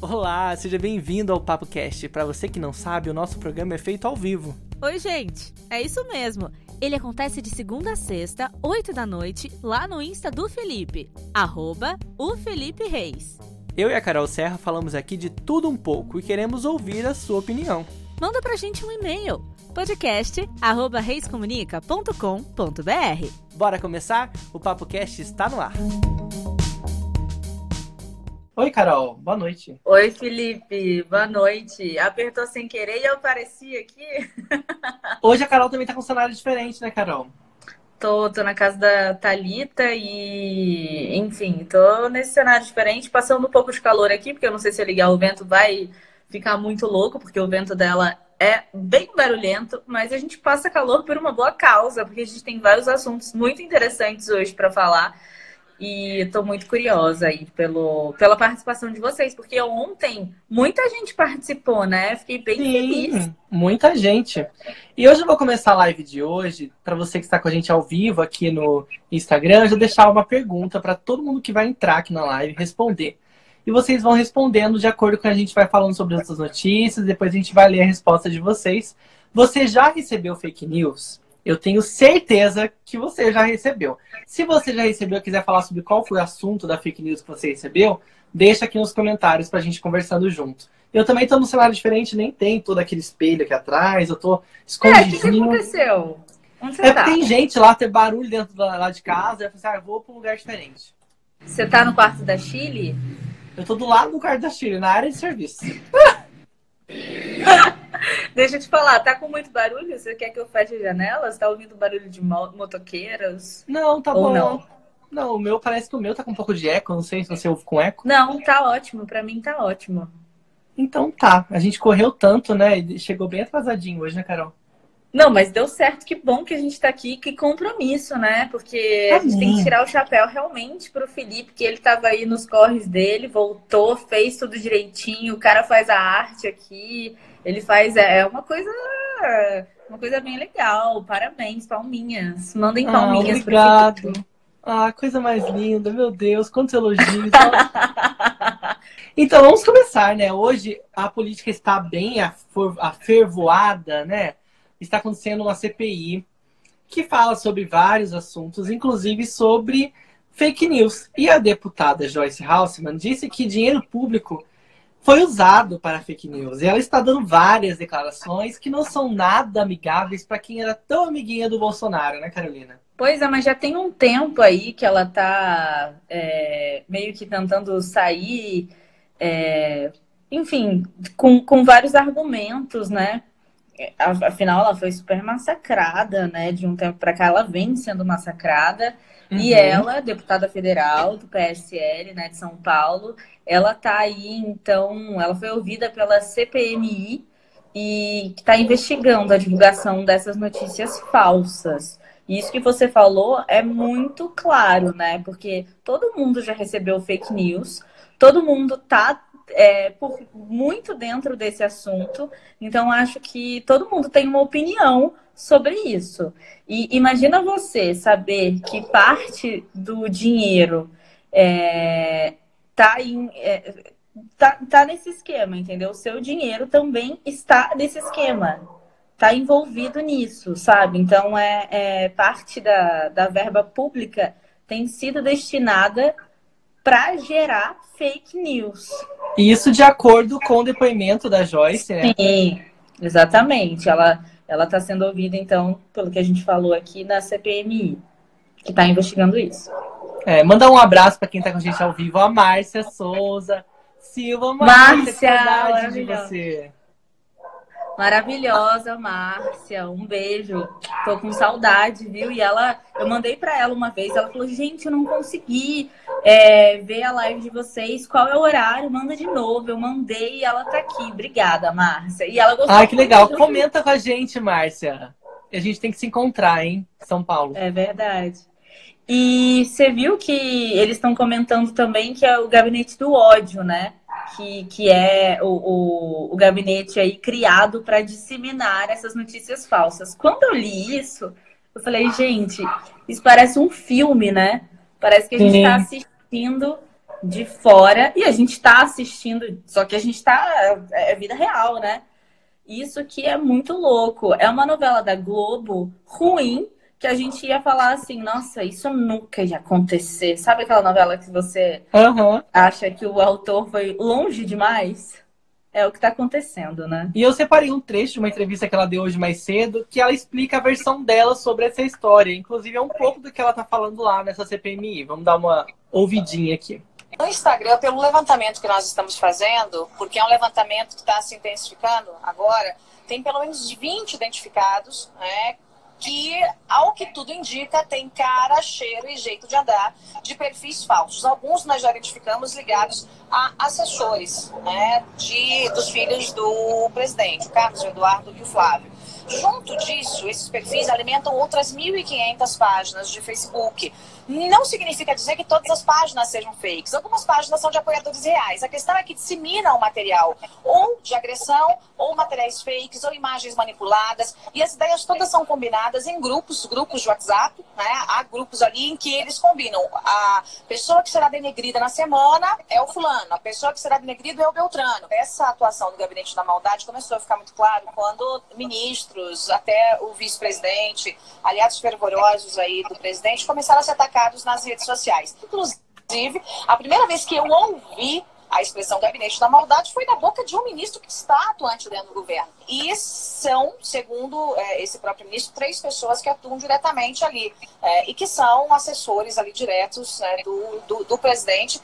Olá, seja bem-vindo ao Papo Cast. Para você que não sabe, o nosso programa é feito ao vivo. Oi, gente. É isso mesmo. Ele acontece de segunda a sexta, 8 da noite, lá no Insta do Felipe, arroba o Felipe Reis. Eu e a Carol Serra falamos aqui de tudo um pouco e queremos ouvir a sua opinião. Manda pra gente um e-mail, podcast@reiscomunica.com.br. Bora começar? O Papo Cast está no ar. Oi, Carol. Boa noite. Oi, Felipe. Boa noite. Apertou sem querer e eu apareci aqui. Hoje a Carol também tá com um cenário diferente, né, Carol? Tô, tô na casa da Talita e, enfim, tô nesse cenário diferente, passando um pouco de calor aqui, porque eu não sei se eu ligar o vento vai ficar muito louco, porque o vento dela é bem barulhento, mas a gente passa calor por uma boa causa, porque a gente tem vários assuntos muito interessantes hoje para falar. E estou muito curiosa aí pelo, pela participação de vocês, porque ontem muita gente participou, né? Fiquei bem Sim, feliz. Muita gente. E hoje eu vou começar a live de hoje, para você que está com a gente ao vivo aqui no Instagram, eu vou deixar uma pergunta para todo mundo que vai entrar aqui na live responder. E vocês vão respondendo de acordo com a gente vai falando sobre essas notícias, depois a gente vai ler a resposta de vocês. Você já recebeu fake news? Eu tenho certeza que você já recebeu. Se você já recebeu e quiser falar sobre qual foi o assunto da fake news que você recebeu, deixa aqui nos comentários pra gente conversando junto. Eu também tô num cenário diferente, nem tem todo aquele espelho aqui atrás, eu tô escondidinho. É, o que, que aconteceu? Onde é tá? tem gente lá, tem barulho dentro da, lá de casa, eu falei assim, ah, vou pra um lugar diferente. Você tá no quarto da Chile? Eu tô do lado do quarto da Chile, na área de serviço. Deixa eu te falar, tá com muito barulho? Você quer que eu feche as janelas? Tá ouvindo barulho de motoqueiras? Não, tá Ou bom. Não? não, o meu parece que o meu tá com um pouco de eco. Não sei se você ouve com eco. Não, tá ótimo. Pra mim tá ótimo. Então tá. A gente correu tanto, né? E chegou bem atrasadinho hoje, né, Carol? Não, mas deu certo. Que bom que a gente tá aqui. Que compromisso, né? Porque a gente tem que tirar o chapéu realmente pro Felipe, que ele tava aí nos corres dele, voltou, fez tudo direitinho. O cara faz a arte aqui. Ele faz é, é uma coisa uma coisa bem legal. Parabéns, palminhas. Mandem ah, palminhas ah, obrigado. Ah, coisa mais linda, meu Deus, quantos elogios. então vamos começar, né? Hoje a política está bem afervoada, né? Está acontecendo uma CPI que fala sobre vários assuntos, inclusive sobre fake news. E a deputada Joyce Haussmann disse que dinheiro público foi usado para fake news. E ela está dando várias declarações que não são nada amigáveis para quem era tão amiguinha do Bolsonaro, né, Carolina? Pois é, mas já tem um tempo aí que ela está é, meio que tentando sair, é, enfim, com, com vários argumentos, né? Afinal, ela foi super massacrada, né? De um tempo para cá, ela vem sendo massacrada. Uhum. E ela, deputada federal do PSL, né, de São Paulo, ela tá aí, então, ela foi ouvida pela CPMI e está investigando a divulgação dessas notícias falsas. E isso que você falou é muito claro, né? Porque todo mundo já recebeu fake news, todo mundo tá é, por muito dentro desse assunto. Então, acho que todo mundo tem uma opinião sobre isso. E imagina você saber que parte do dinheiro é, tá, em, é, tá, tá nesse esquema, entendeu? O seu dinheiro também está nesse esquema. Tá envolvido nisso, sabe? Então é, é parte da, da verba pública tem sido destinada para gerar fake news. Isso de acordo com o depoimento da Joyce, né? Sim, exatamente. Ela ela está sendo ouvida, então, pelo que a gente falou aqui, na CPMI, que está investigando isso. É, mandar um abraço para quem está com a gente ao vivo, a Márcia Souza. Silva, Márcia, Márcia de você. Maravilhosa, Márcia. Um beijo. Tô com saudade, viu? E ela, eu mandei para ela uma vez. Ela falou: gente, eu não consegui é, ver a live de vocês. Qual é o horário? Manda de novo. Eu mandei e ela tá aqui. Obrigada, Márcia. E ela gostou. Ai, que legal. Comenta com a gente, Márcia. A gente tem que se encontrar, hein? São Paulo. É verdade. E você viu que eles estão comentando também que é o gabinete do ódio, né? Que, que é o, o, o gabinete aí criado para disseminar essas notícias falsas. Quando eu li isso, eu falei, gente, isso parece um filme, né? Parece que a gente está assistindo de fora e a gente está assistindo, só que a gente está é, é vida real, né? Isso que é muito louco. É uma novela da Globo ruim que a gente ia falar assim, nossa, isso nunca ia acontecer. Sabe aquela novela que você uhum. acha que o autor foi longe demais? É o que está acontecendo, né? E eu separei um trecho de uma entrevista que ela deu hoje mais cedo, que ela explica a versão dela sobre essa história. Inclusive, é um pouco do que ela está falando lá nessa CPMI. Vamos dar uma ouvidinha aqui. No Instagram, pelo levantamento que nós estamos fazendo, porque é um levantamento que está se intensificando agora, tem pelo menos 20 identificados, né, que, ao que tudo indica, tem cara, cheiro e jeito de andar de perfis falsos. Alguns nós já identificamos ligados a assessores né, de, dos filhos do presidente, o Carlos o Eduardo e o Flávio. Junto disso, esses perfis alimentam outras 1.500 páginas de Facebook não significa dizer que todas as páginas sejam fakes. Algumas páginas são de apoiadores reais. A questão é que disseminam material ou de agressão, ou materiais fakes, ou imagens manipuladas. E as ideias todas são combinadas em grupos, grupos de WhatsApp, né? Há grupos ali em que eles combinam. A pessoa que será denegrida na semana é o fulano, a pessoa que será denegrido é o Beltrano. Essa atuação do Gabinete da Maldade começou a ficar muito claro quando ministros, até o vice-presidente, aliados fervorosos aí do presidente, começaram a se atacar nas redes sociais. Inclusive, a primeira vez que eu ouvi a expressão gabinete da maldade foi na boca de um ministro que está atuante dentro do governo. E são, segundo é, esse próprio ministro, três pessoas que atuam diretamente ali é, e que são assessores ali diretos né, do, do, do, presidente.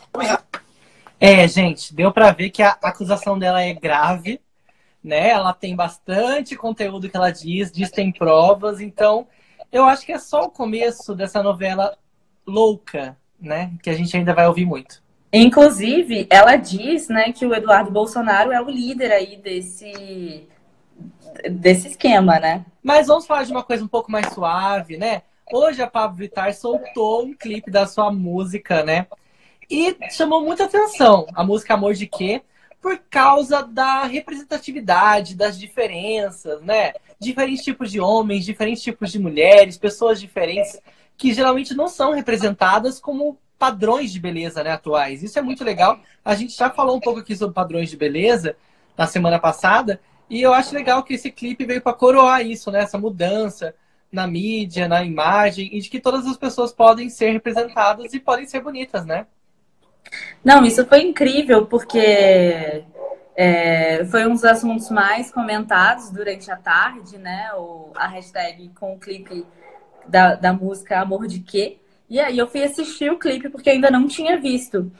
É, gente, deu para ver que a acusação dela é grave, né? Ela tem bastante conteúdo que ela diz, diz tem provas, então eu acho que é só o começo dessa novela louca, né? Que a gente ainda vai ouvir muito. Inclusive, ela diz, né, que o Eduardo Bolsonaro é o líder aí desse desse esquema, né? Mas vamos falar de uma coisa um pouco mais suave, né? Hoje a Pablo Vittar soltou um clipe da sua música, né? E chamou muita atenção a música Amor de Quê? Por causa da representatividade, das diferenças, né? Diferentes tipos de homens, diferentes tipos de mulheres, pessoas diferentes que geralmente não são representadas como padrões de beleza né, atuais. Isso é muito legal. A gente já falou um pouco aqui sobre padrões de beleza na semana passada, e eu acho legal que esse clipe veio para coroar isso, né, essa mudança na mídia, na imagem, e de que todas as pessoas podem ser representadas e podem ser bonitas, né? Não, isso foi incrível, porque é, foi um dos assuntos mais comentados durante a tarde, né? O, a hashtag com o clipe da, da música Amor de Quê? E aí eu fui assistir o clipe porque ainda não tinha visto.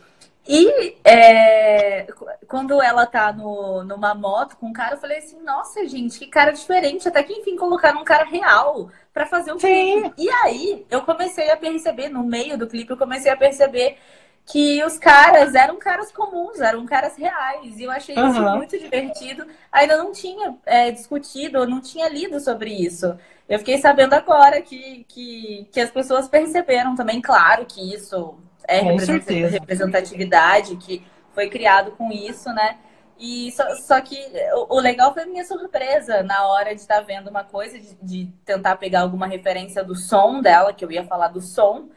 E é, quando ela tá no, numa moto com um cara, eu falei assim, nossa, gente, que cara diferente. Até que enfim colocaram um cara real para fazer o clipe. E aí eu comecei a perceber, no meio do clipe, eu comecei a perceber que os caras eram caras comuns, eram caras reais. E eu achei uhum. isso muito divertido. Ainda não tinha é, discutido, não tinha lido sobre isso. Eu fiquei sabendo agora que, que, que as pessoas perceberam também, claro, que isso é representatividade, que foi criado com isso, né? E só, só que o, o, legal foi a minha surpresa na hora de estar vendo uma coisa, de, de tentar pegar alguma referência do som dela, que eu ia falar do som,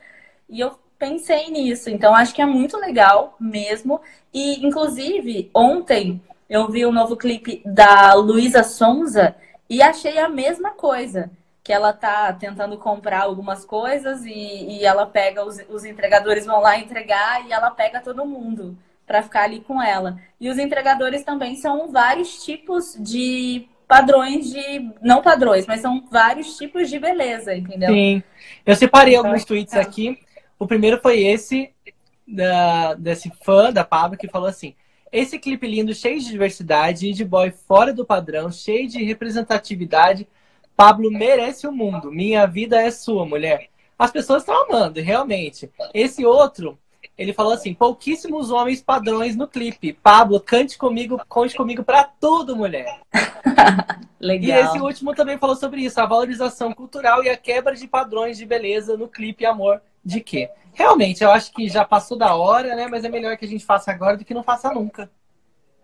e eu pensei nisso. Então, acho que é muito legal mesmo. E, inclusive, ontem eu vi o um novo clipe da Luísa Sonza e achei a mesma coisa. Que ela tá tentando comprar algumas coisas e, e ela pega, os, os entregadores vão lá entregar e ela pega todo mundo para ficar ali com ela. E os entregadores também são vários tipos de padrões de. Não padrões, mas são vários tipos de beleza, entendeu? Sim. Eu separei então, alguns tweets é. aqui o primeiro foi esse, da, desse fã da Pablo, que falou assim: esse clipe lindo, cheio de diversidade e de boy fora do padrão, cheio de representatividade. Pablo merece o mundo. Minha vida é sua, mulher. As pessoas estão amando, realmente. Esse outro, ele falou assim: pouquíssimos homens padrões no clipe. Pablo, cante comigo, conte comigo para tudo, mulher. Legal. E esse último também falou sobre isso, a valorização cultural e a quebra de padrões de beleza no clipe Amor de quê? Realmente, eu acho que já passou da hora, né? Mas é melhor que a gente faça agora do que não faça nunca.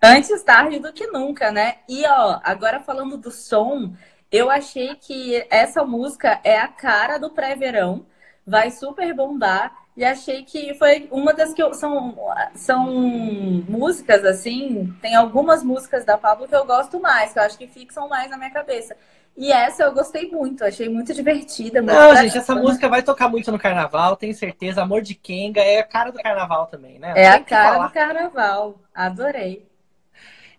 Antes tarde do que nunca, né? E ó, agora falando do som, eu achei que essa música é a cara do pré-verão, vai super bombar. e achei que foi uma das que eu, são, são músicas assim. Tem algumas músicas da Pablo que eu gosto mais, que eu acho que fixam mais na minha cabeça. E essa eu gostei muito, achei muito divertida. Muito Não, gente, essa música vai tocar muito no carnaval, tenho certeza. Amor de Kenga é a cara do carnaval também, né? É a cara falar. do carnaval. Adorei.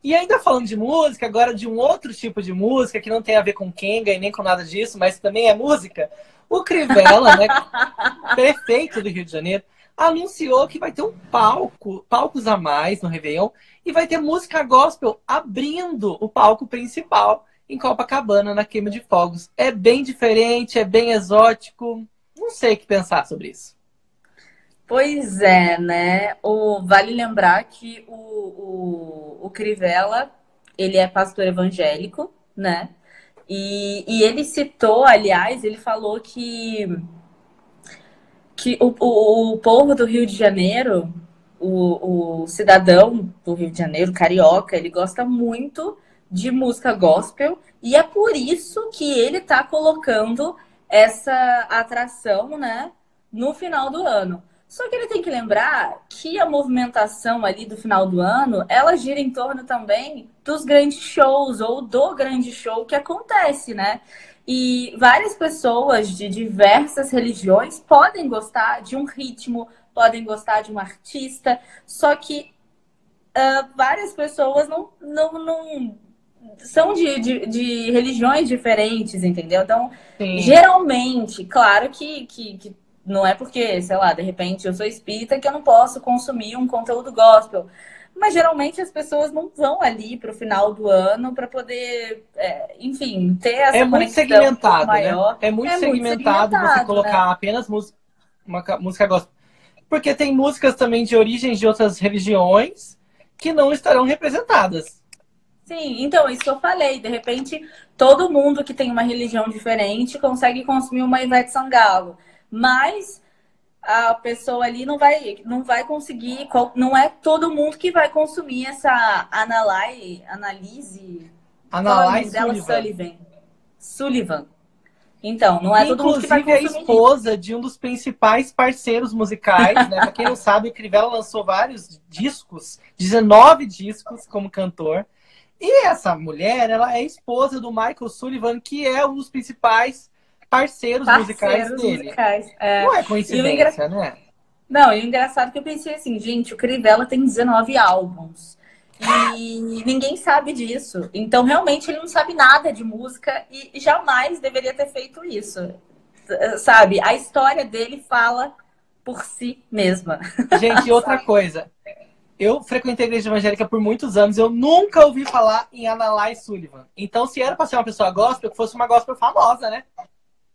E ainda falando de música, agora de um outro tipo de música que não tem a ver com Kenga e nem com nada disso, mas também é música. O Crivella, né, prefeito do Rio de Janeiro, anunciou que vai ter um palco, palcos a mais no Réveillon, e vai ter música gospel abrindo o palco principal em Copacabana, na queima de fogos. É bem diferente, é bem exótico. Não sei o que pensar sobre isso. Pois é, né? O, vale lembrar que o, o, o Crivella, ele é pastor evangélico, né? E, e ele citou, aliás, ele falou que, que o, o, o povo do Rio de Janeiro, o, o cidadão do Rio de Janeiro, carioca, ele gosta muito de música gospel e é por isso que ele está colocando essa atração, né, no final do ano. Só que ele tem que lembrar que a movimentação ali do final do ano, ela gira em torno também dos grandes shows ou do grande show que acontece, né? E várias pessoas de diversas religiões podem gostar de um ritmo, podem gostar de um artista, só que uh, várias pessoas não, não, não são de, de, de, religiões diferentes, entendeu? Então, Sim. geralmente, claro que, que, que não é porque, sei lá, de repente eu sou espírita que eu não posso consumir um conteúdo gospel. Mas geralmente as pessoas não vão ali para o final do ano para poder, é, enfim, ter essa é muito segmentado, né? maior. Né? É muito, é segmentado, muito você colocar né? apenas música, uma música gospel. Porque tem músicas também de origens de outras religiões que não estarão representadas. Sim, então, isso que eu falei. De repente, todo mundo que tem uma religião diferente consegue consumir uma Ivete Sangalo mas a pessoa ali não vai, não vai conseguir, não é todo mundo que vai consumir essa analai, analise, analise dela Sullivan. Sullivan. Então, não é todo mundo que vai consumir. é esposa de um dos principais parceiros musicais, né? Pra quem não sabe, o Crivella lançou vários discos, 19 discos como cantor. E essa mulher, ela é esposa do Michael Sullivan, que é um dos principais parceiros, parceiros musicais dele. Musicais, é. Não é coincidência, engra... né? Não, e o engraçado é que eu pensei assim, gente, o Crivella tem 19 álbuns. E ninguém sabe disso. Então, realmente, ele não sabe nada de música e jamais deveria ter feito isso. Sabe? A história dele fala por si mesma. Gente, outra coisa. Eu frequentei a igreja evangélica por muitos anos, eu nunca ouvi falar em Analai Sullivan. Então, se era pra ser uma pessoa gospel, que fosse uma gospel famosa, né?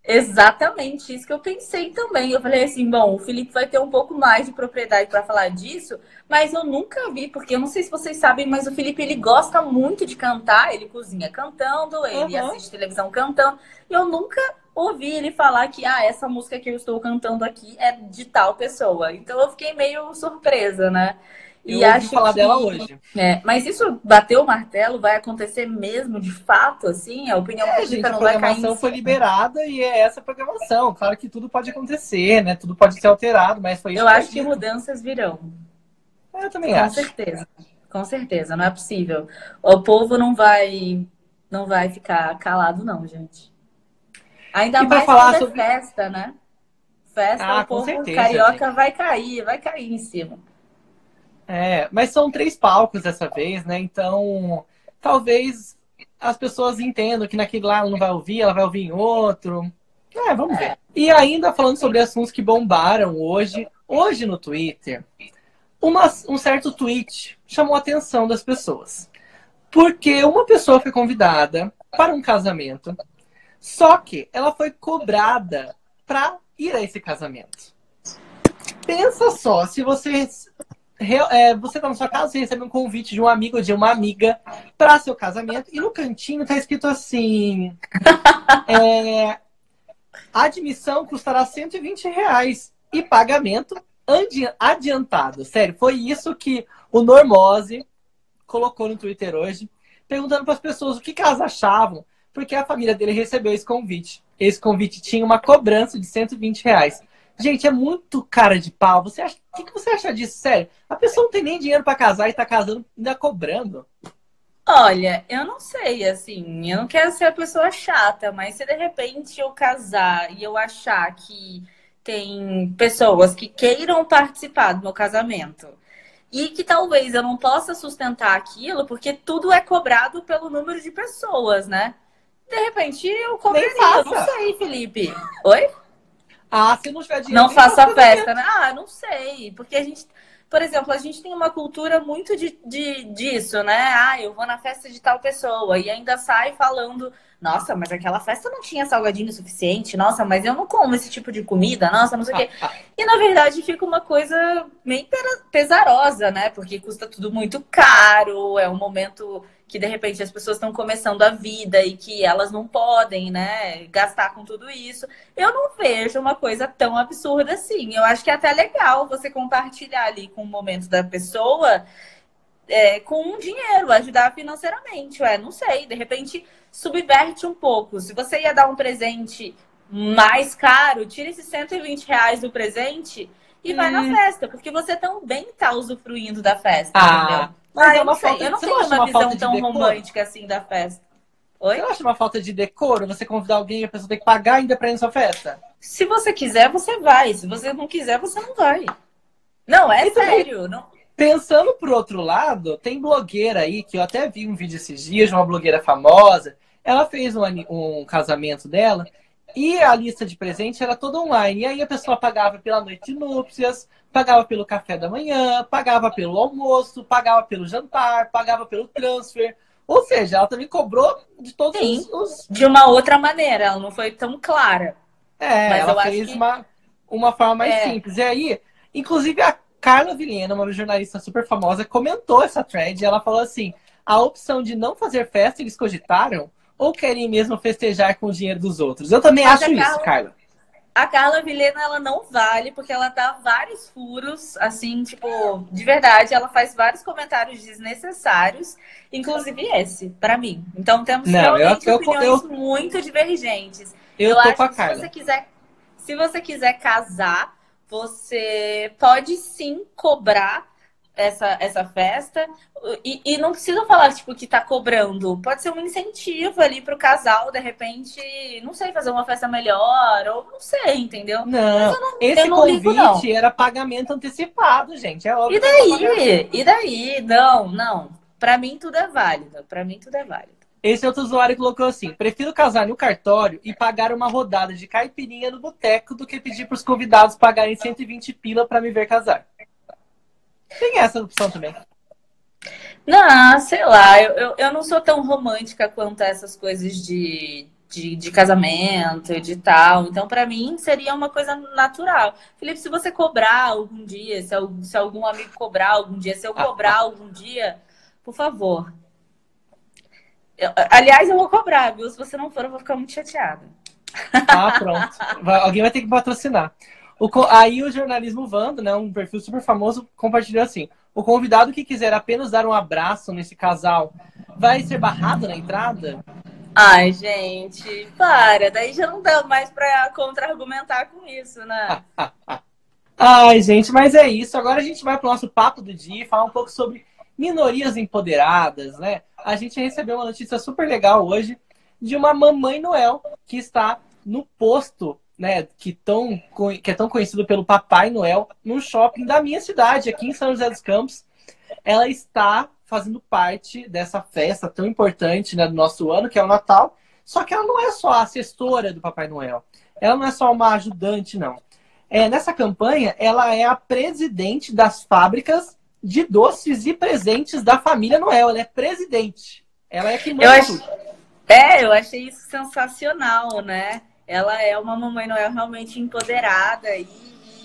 Exatamente isso que eu pensei também. Eu falei assim, bom, o Felipe vai ter um pouco mais de propriedade para falar disso, mas eu nunca vi, porque eu não sei se vocês sabem, mas o Felipe ele gosta muito de cantar, ele cozinha cantando, ele uhum. assiste televisão cantando, e eu nunca ouvi ele falar que ah, essa música que eu estou cantando aqui é de tal pessoa. Então eu fiquei meio surpresa, né? E eu acho falar que, dela hoje. É, mas isso bateu o martelo, vai acontecer mesmo, de fato, assim? A opinião é, pública gente, não vai cair. A programação foi liberada e é essa programação. Claro que tudo pode acontecer, né? Tudo pode ser alterado, mas foi isso. Eu acho que mudanças virão. É, eu também Com acho. Com certeza. Com certeza, não é possível. O povo não vai não vai ficar calado, não, gente. Ainda e mais falar é sobre festa, né? Festa, ah, o povo certeza, carioca gente. vai cair, vai cair em cima. É, mas são três palcos dessa vez, né? Então, talvez as pessoas entendam que naquele lá ela não vai ouvir, ela vai ouvir em outro. É, vamos ver. E ainda falando sobre assuntos que bombaram hoje, hoje no Twitter, uma, um certo tweet chamou a atenção das pessoas. Porque uma pessoa foi convidada para um casamento, só que ela foi cobrada para ir a esse casamento. Pensa só, se você é, você tá na sua casa, você recebe um convite de um amigo ou de uma amiga para seu casamento, e no cantinho tá escrito assim: é, admissão custará 120 reais e pagamento adiantado. Sério, foi isso que o Normose colocou no Twitter hoje, perguntando para as pessoas o que, que elas achavam, porque a família dele recebeu esse convite. Esse convite tinha uma cobrança de 120 reais. Gente, é muito cara de pau. Você acha... O que, que você acha disso? Sério? A pessoa não tem nem dinheiro para casar e tá casando ainda cobrando. Olha, eu não sei, assim, eu não quero ser a pessoa chata, mas se de repente eu casar e eu achar que tem pessoas que queiram participar do meu casamento e que talvez eu não possa sustentar aquilo, porque tudo é cobrado pelo número de pessoas, né? De repente eu cobraria, não sei, Felipe. Oi? Ah, se não tiver dinheiro. Não faça festa, né? Ah, não sei. Porque a gente, por exemplo, a gente tem uma cultura muito de, de, disso, né? Ah, eu vou na festa de tal pessoa e ainda sai falando, nossa, mas aquela festa não tinha salgadinho suficiente, nossa, mas eu não como esse tipo de comida, nossa, não sei o quê. E na verdade fica uma coisa meio pesarosa, né? Porque custa tudo muito caro, é um momento que de repente as pessoas estão começando a vida e que elas não podem, né, gastar com tudo isso. Eu não vejo uma coisa tão absurda assim. Eu acho que é até legal você compartilhar ali com o momento da pessoa é, com um dinheiro, ajudar financeiramente. Ué, não sei, de repente subverte um pouco. Se você ia dar um presente mais caro, tira esses 120 reais do presente e vai na hum. festa, porque você também está usufruindo da festa, ah. entendeu? Mas ah, é uma falta, eu não tenho uma, uma visão tão decoro? romântica assim da festa. Oi? Você acha uma falta de decoro? Você convidar alguém e a pessoa tem que pagar ainda pra ir na sua festa? Se você quiser, você vai. Se você não quiser, você não vai. Não, é e sério. Também, não... Pensando por outro lado, tem blogueira aí, que eu até vi um vídeo esses dias, de uma blogueira famosa. Ela fez um, um casamento dela e a lista de presente era toda online. E aí a pessoa pagava pela noite de núpcias, pagava pelo café da manhã, pagava pelo almoço, pagava pelo jantar, pagava pelo transfer. Ou seja, ela também cobrou de todos Sim, os, De uma outra maneira, ela não foi tão clara. É, Mas ela fez que... uma, uma forma mais é. simples. E aí, inclusive a Carla Vilhena, uma jornalista super famosa, comentou essa thread e ela falou assim: a opção de não fazer festa eles cogitaram ou querem mesmo festejar com o dinheiro dos outros? Eu também Mas acho Carla... isso, Carla a Carla Vilhena, ela não vale, porque ela dá vários furos, assim, tipo, de verdade, ela faz vários comentários desnecessários, inclusive esse, para mim. Então temos não, realmente eu, opiniões eu, muito divergentes. Eu, eu acho que se você quiser, se você quiser casar, você pode sim cobrar essa, essa festa. E, e, não precisa falar, tipo, que tá cobrando. Pode ser um incentivo ali pro casal, de repente, não sei, fazer uma festa melhor, ou não sei, entendeu? Não, não esse não convite ligo, era pagamento antecipado, gente. É óbvio. E daí? E daí? Não, não. Pra mim tudo é válido. Pra mim tudo é válido. Esse outro usuário colocou assim: prefiro casar no cartório e pagar uma rodada de caipirinha no boteco do que pedir pros convidados pagarem 120 pila para me ver casar. Tem essa opção também. Não, sei lá, eu, eu, eu, não sou tão romântica quanto essas coisas de, de, de casamento e de tal. Então, para mim, seria uma coisa natural. Felipe, se você cobrar algum dia, se, se algum amigo cobrar algum dia, se eu cobrar algum dia, por favor. Eu, aliás, eu vou cobrar, viu? Se você não for, eu vou ficar muito chateada. Ah, pronto. Alguém vai ter que patrocinar. O, aí o jornalismo Vando, né, um perfil super famoso, compartilhou assim: o convidado que quiser apenas dar um abraço nesse casal vai ser barrado na entrada? Ai, gente, para, daí já não dá mais para contra-argumentar com isso, né? Ai, gente, mas é isso. Agora a gente vai pro nosso papo do dia e falar um pouco sobre minorias empoderadas, né? A gente recebeu uma notícia super legal hoje de uma mamãe Noel que está no posto né, que, tão, que é tão conhecido pelo Papai Noel, no shopping da minha cidade, aqui em São José dos Campos. Ela está fazendo parte dessa festa tão importante né, do nosso ano, que é o Natal. Só que ela não é só a assessora do Papai Noel. Ela não é só uma ajudante, não. É, nessa campanha, ela é a presidente das fábricas de doces e presentes da família Noel. Ela é presidente. Ela é que manda eu ach... É, eu achei isso sensacional, né? Ela é uma Mamãe Noel realmente empoderada e,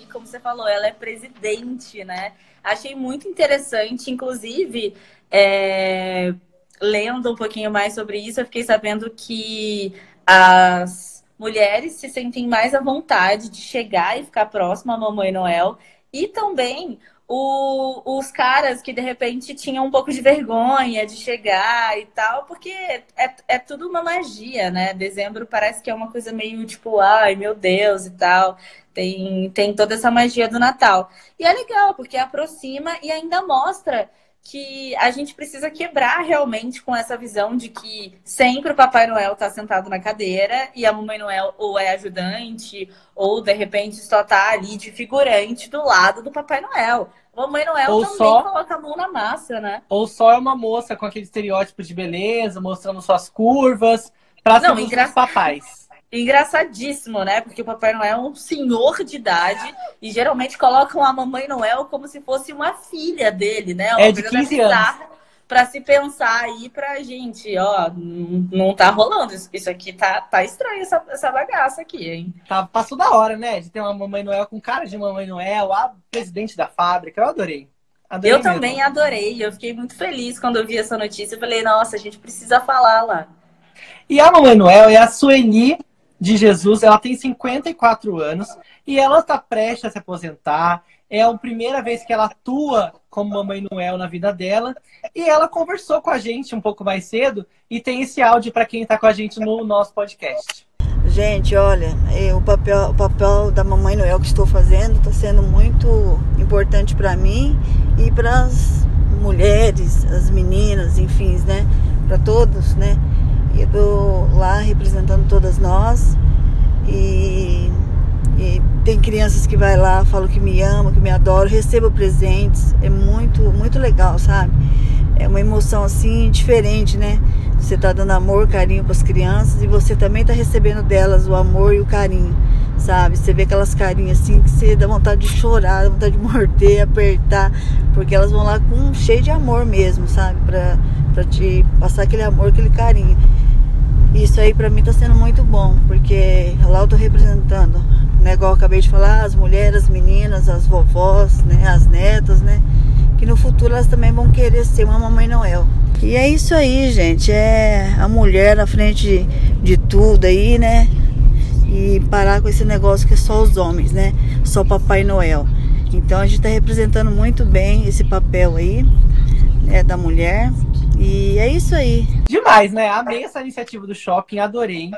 e, como você falou, ela é presidente, né? Achei muito interessante, inclusive, é, lendo um pouquinho mais sobre isso, eu fiquei sabendo que as mulheres se sentem mais à vontade de chegar e ficar próxima à Mamãe Noel e também o, os caras que de repente tinham um pouco de vergonha de chegar e tal, porque é, é tudo uma magia, né? Dezembro parece que é uma coisa meio tipo, ai meu Deus e tal. Tem, tem toda essa magia do Natal. E é legal, porque aproxima e ainda mostra que a gente precisa quebrar realmente com essa visão de que sempre o Papai Noel está sentado na cadeira e a Mamãe Noel ou é ajudante ou de repente só está ali de figurante do lado do Papai Noel. Mamãe Noel ou também só... coloca a mão na massa, né? Ou só é uma moça com aquele estereótipo de beleza, mostrando suas curvas, para ser engra... os papais engraçadíssimo, né? Porque o Papai Noel é um senhor de idade e geralmente colocam a Mamãe Noel como se fosse uma filha dele, né? Uma é de 15 anos. Para se pensar aí pra gente, ó, não tá rolando. Isso aqui tá, tá estranho, essa, essa bagaça aqui, hein? Tá, passou da hora, né? De ter uma Mamãe Noel com cara de Mamãe Noel, a presidente da fábrica. Eu adorei. adorei eu mesmo. também adorei. Eu fiquei muito feliz quando eu vi essa notícia. Eu falei, nossa, a gente precisa falar lá. E a Mamãe Noel é a Sueli de Jesus. Ela tem 54 anos e ela está prestes a se aposentar. É a primeira vez que ela atua como Mamãe Noel na vida dela. E ela conversou com a gente um pouco mais cedo e tem esse áudio para quem está com a gente no nosso podcast. Gente, olha, o papel, o papel da Mamãe Noel que estou fazendo está sendo muito importante para mim e para as mulheres, as meninas, enfim, né? Para todos, né? Eu tô lá representando todas nós e, e, tem crianças que vai lá, falam que me amam, que me adoram, recebo presentes. É muito, muito legal, sabe? É uma emoção assim diferente, né? Você tá dando amor, carinho para as crianças e você também tá recebendo delas o amor e o carinho, sabe? Você vê aquelas carinhas assim que você dá vontade de chorar, dá vontade de morder, apertar, porque elas vão lá com cheio de amor mesmo, sabe? Para para te passar aquele amor, aquele carinho. Isso aí para mim tá sendo muito bom, porque lá eu tô representando, né, igual eu acabei de falar, as mulheres, as meninas, as vovós, né, as netas, né, que no futuro elas também vão querer ser uma mamãe Noel. E é isso aí, gente, é a mulher na frente de, de tudo aí, né? E parar com esse negócio que é só os homens, né? Só Papai Noel. Então a gente está representando muito bem esse papel aí, né, da mulher. E é isso aí. Demais, né? Amei essa iniciativa do shopping, adorei.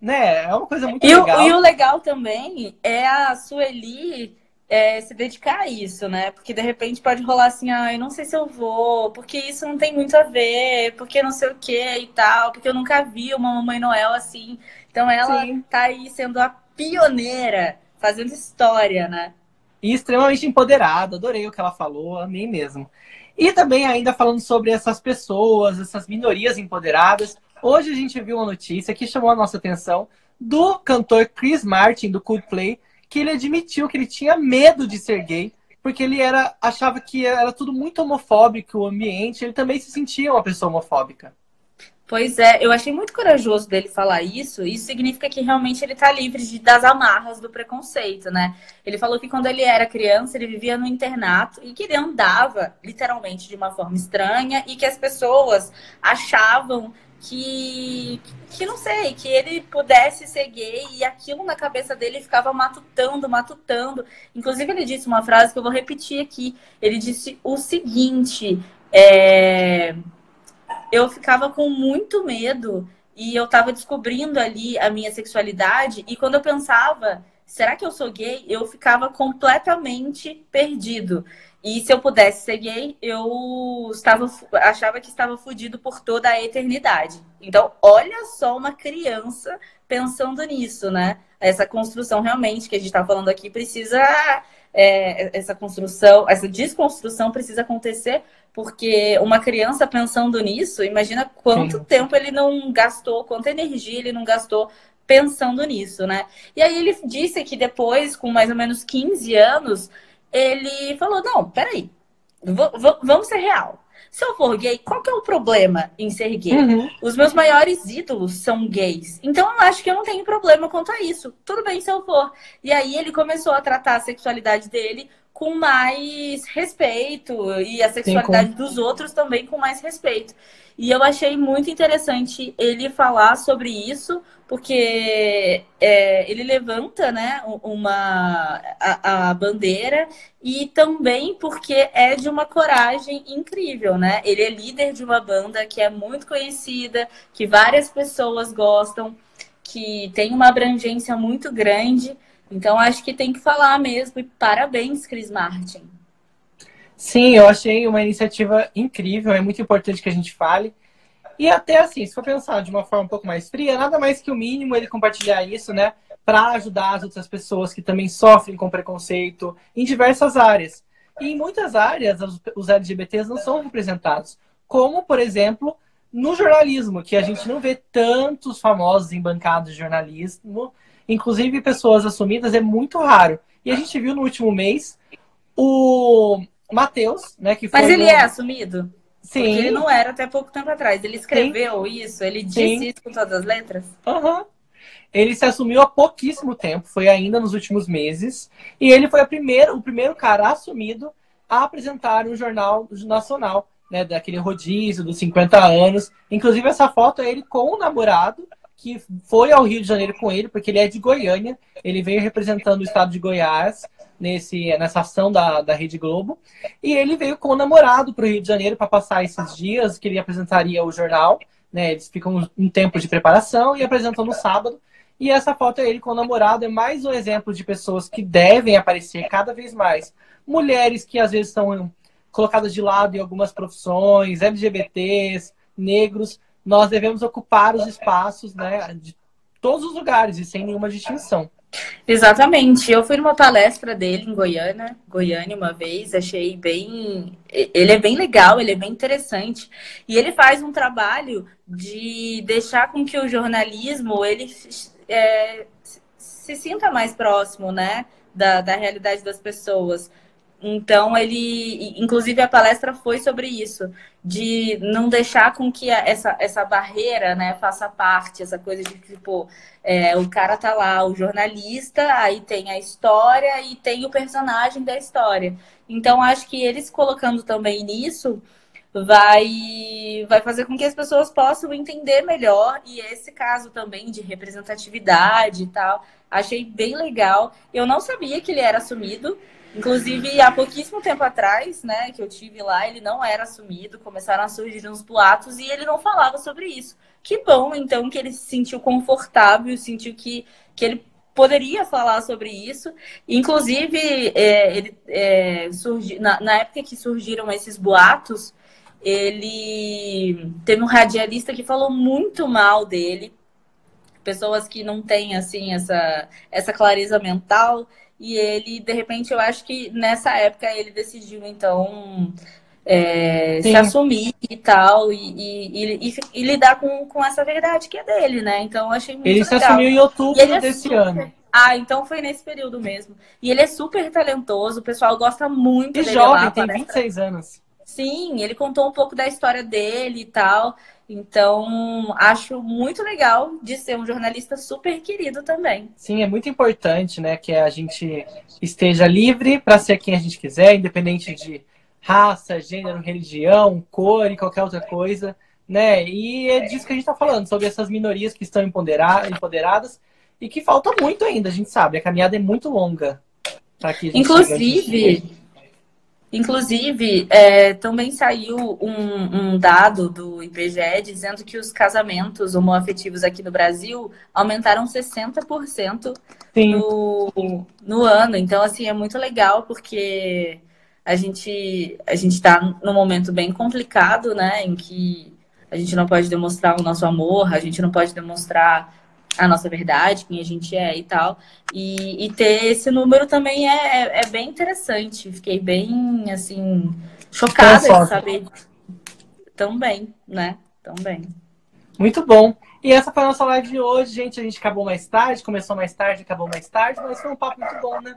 Né? É uma coisa muito e legal. O, e o legal também é a Sueli é, se dedicar a isso, né? Porque de repente pode rolar assim, ah, eu não sei se eu vou, porque isso não tem muito a ver, porque não sei o que e tal, porque eu nunca vi uma Mamãe Noel assim. Então ela Sim. tá aí sendo a pioneira, fazendo história, né? E extremamente empoderada, adorei o que ela falou, amei mesmo. E também ainda falando sobre essas pessoas, essas minorias empoderadas. Hoje a gente viu uma notícia que chamou a nossa atenção do cantor Chris Martin, do Coldplay, que ele admitiu que ele tinha medo de ser gay, porque ele era achava que era tudo muito homofóbico o ambiente, ele também se sentia uma pessoa homofóbica. Pois é, eu achei muito corajoso dele falar isso. Isso significa que realmente ele está livre de, das amarras do preconceito, né? Ele falou que quando ele era criança, ele vivia no internato e que ele andava literalmente de uma forma estranha e que as pessoas achavam que, que não sei, que ele pudesse ser gay e aquilo na cabeça dele ficava matutando, matutando. Inclusive, ele disse uma frase que eu vou repetir aqui. Ele disse o seguinte: é eu ficava com muito medo e eu tava descobrindo ali a minha sexualidade e quando eu pensava, será que eu sou gay? Eu ficava completamente perdido. E se eu pudesse ser gay, eu estava achava que estava fudido por toda a eternidade. Então, olha só uma criança pensando nisso, né? Essa construção realmente que a gente está falando aqui precisa é, essa construção, essa desconstrução precisa acontecer porque uma criança pensando nisso, imagina quanto Sim. tempo ele não gastou, quanta energia ele não gastou pensando nisso, né? E aí ele disse que depois, com mais ou menos 15 anos, ele falou: não, peraí, vamos ser real. Se eu for gay, qual que é o problema em ser gay? Uhum. Os meus maiores ídolos são gays. Então eu acho que eu não tenho problema quanto a isso. Tudo bem se eu for. E aí ele começou a tratar a sexualidade dele com mais respeito e a sexualidade Sim, com... dos outros também com mais respeito. E eu achei muito interessante ele falar sobre isso, porque é, ele levanta né, uma, a, a, bandeira e também porque é de uma coragem incrível, né? Ele é líder de uma banda que é muito conhecida, que várias pessoas gostam, que tem uma abrangência muito grande Então acho que tem que falar mesmo. E parabéns, Cris Martin. Sim, eu achei uma iniciativa incrível, é muito importante que a gente fale. E até assim, se for pensar de uma forma um pouco mais fria, nada mais que o mínimo ele compartilhar isso, né? Para ajudar as outras pessoas que também sofrem com preconceito em diversas áreas. E em muitas áreas, os LGBTs não são representados. Como, por exemplo, no jornalismo, que a gente não vê tantos famosos em bancadas de jornalismo, inclusive pessoas assumidas, é muito raro. E a gente viu no último mês o Matheus, né? Que Mas ele no... é assumido? Sim. Porque ele não era até pouco tempo atrás. Ele escreveu Sim. isso, ele disse Sim. isso com todas as letras? Aham. Uhum. Ele se assumiu há pouquíssimo tempo, foi ainda nos últimos meses. E ele foi primeira, o primeiro cara assumido a apresentar um jornal nacional, né? Daquele rodízio dos 50 anos. Inclusive, essa foto é ele com o namorado, que foi ao Rio de Janeiro com ele, porque ele é de Goiânia. Ele veio representando o estado de Goiás nesse, nessa ação da, da Rede Globo. E ele veio com o namorado para o Rio de Janeiro para passar esses dias que ele apresentaria o jornal. Né? Eles ficam um tempo de preparação e apresentam no sábado. E essa foto é ele com o namorado, é mais um exemplo de pessoas que devem aparecer cada vez mais. Mulheres que às vezes são colocadas de lado em algumas profissões, LGBTs, negros. Nós devemos ocupar os espaços né, de todos os lugares e sem nenhuma distinção. Exatamente. Eu fui numa palestra dele em Goiânia, Goiânia uma vez, achei bem. Ele é bem legal, ele é bem interessante. E ele faz um trabalho de deixar com que o jornalismo ele é, se sinta mais próximo, né? Da, da realidade das pessoas. Então, ele, inclusive, a palestra foi sobre isso, de não deixar com que essa, essa barreira, né, faça parte, essa coisa de, tipo, é, o cara tá lá, o jornalista, aí tem a história e tem o personagem da história. Então, acho que eles colocando também nisso, vai, vai fazer com que as pessoas possam entender melhor, e esse caso também de representatividade e tal, achei bem legal. Eu não sabia que ele era assumido, Inclusive, há pouquíssimo tempo atrás, né, que eu tive lá, ele não era assumido, começaram a surgir uns boatos e ele não falava sobre isso. Que bom, então, que ele se sentiu confortável, sentiu que, que ele poderia falar sobre isso. Inclusive, é, ele é, surgi, na, na época que surgiram esses boatos, ele teve um radialista que falou muito mal dele, pessoas que não têm assim essa, essa clareza mental e ele, de repente, eu acho que nessa época ele decidiu, então, é, se assumir e tal, e, e, e, e, lidar com, com essa verdade que é dele, né? Então, eu achei muito Ele legal. se assumiu em outubro é desse super... ano. Ah, então foi nesse período mesmo. E ele é super talentoso, o pessoal gosta muito e dele jovem, lá, tem 26 anos. Sim, ele contou um pouco da história dele e tal. Então, acho muito legal de ser um jornalista super querido também. Sim, é muito importante, né, que a gente esteja livre para ser quem a gente quiser, independente de raça, gênero, religião, cor e qualquer outra coisa, né? E é disso que a gente está falando, sobre essas minorias que estão empoderadas e que falta muito ainda, a gente sabe. A caminhada é muito longa. Inclusive, Inclusive, é, também saiu um, um, dado do IBGE dizendo que os casamentos homoafetivos aqui no Brasil aumentaram 60% no, no ano. Então, assim, é muito legal porque a gente a gente está num momento bem complicado, né? Em que a gente não pode demonstrar o nosso amor, a gente não pode demonstrar a nossa verdade, quem a gente é e tal. E, e ter esse número também é, é, é, bem interessante. Fiquei bem, assim, chocada de saber também, né? Também. Muito bom. E essa foi a nossa live de hoje, gente. A gente acabou mais tarde, começou mais tarde, acabou mais tarde, mas foi um papo muito bom, né?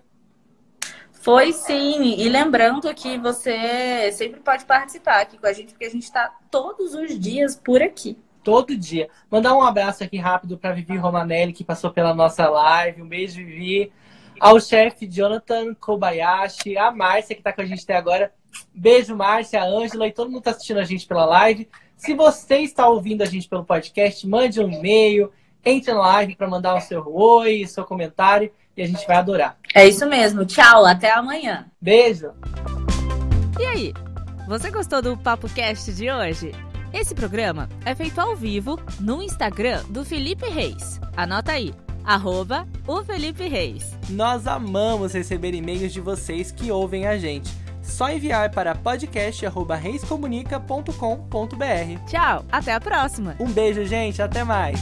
Foi sim. E lembrando que você sempre pode participar aqui com a gente, porque a gente está todos os dias por aqui todo dia. Mandar um abraço aqui rápido para Vivi Romanelli, que passou pela nossa live. Um beijo, Vivi. Ao chefe Jonathan Kobayashi, a Márcia, que está com a gente até agora. Beijo, Márcia, a Ângela e todo mundo está assistindo a gente pela live. Se você está ouvindo a gente pelo podcast, mande um e-mail, entre na live para mandar o seu oi, seu comentário e a gente vai adorar. É isso mesmo. Tchau, até amanhã. Beijo. E aí, você gostou do Papo Cast de hoje? Esse programa é feito ao vivo no Instagram do Felipe Reis. Anota aí, arroba o Felipe Reis. Nós amamos receber e-mails de vocês que ouvem a gente. Só enviar para podcast.reiscomunica.com.br. Tchau, até a próxima. Um beijo, gente, até mais.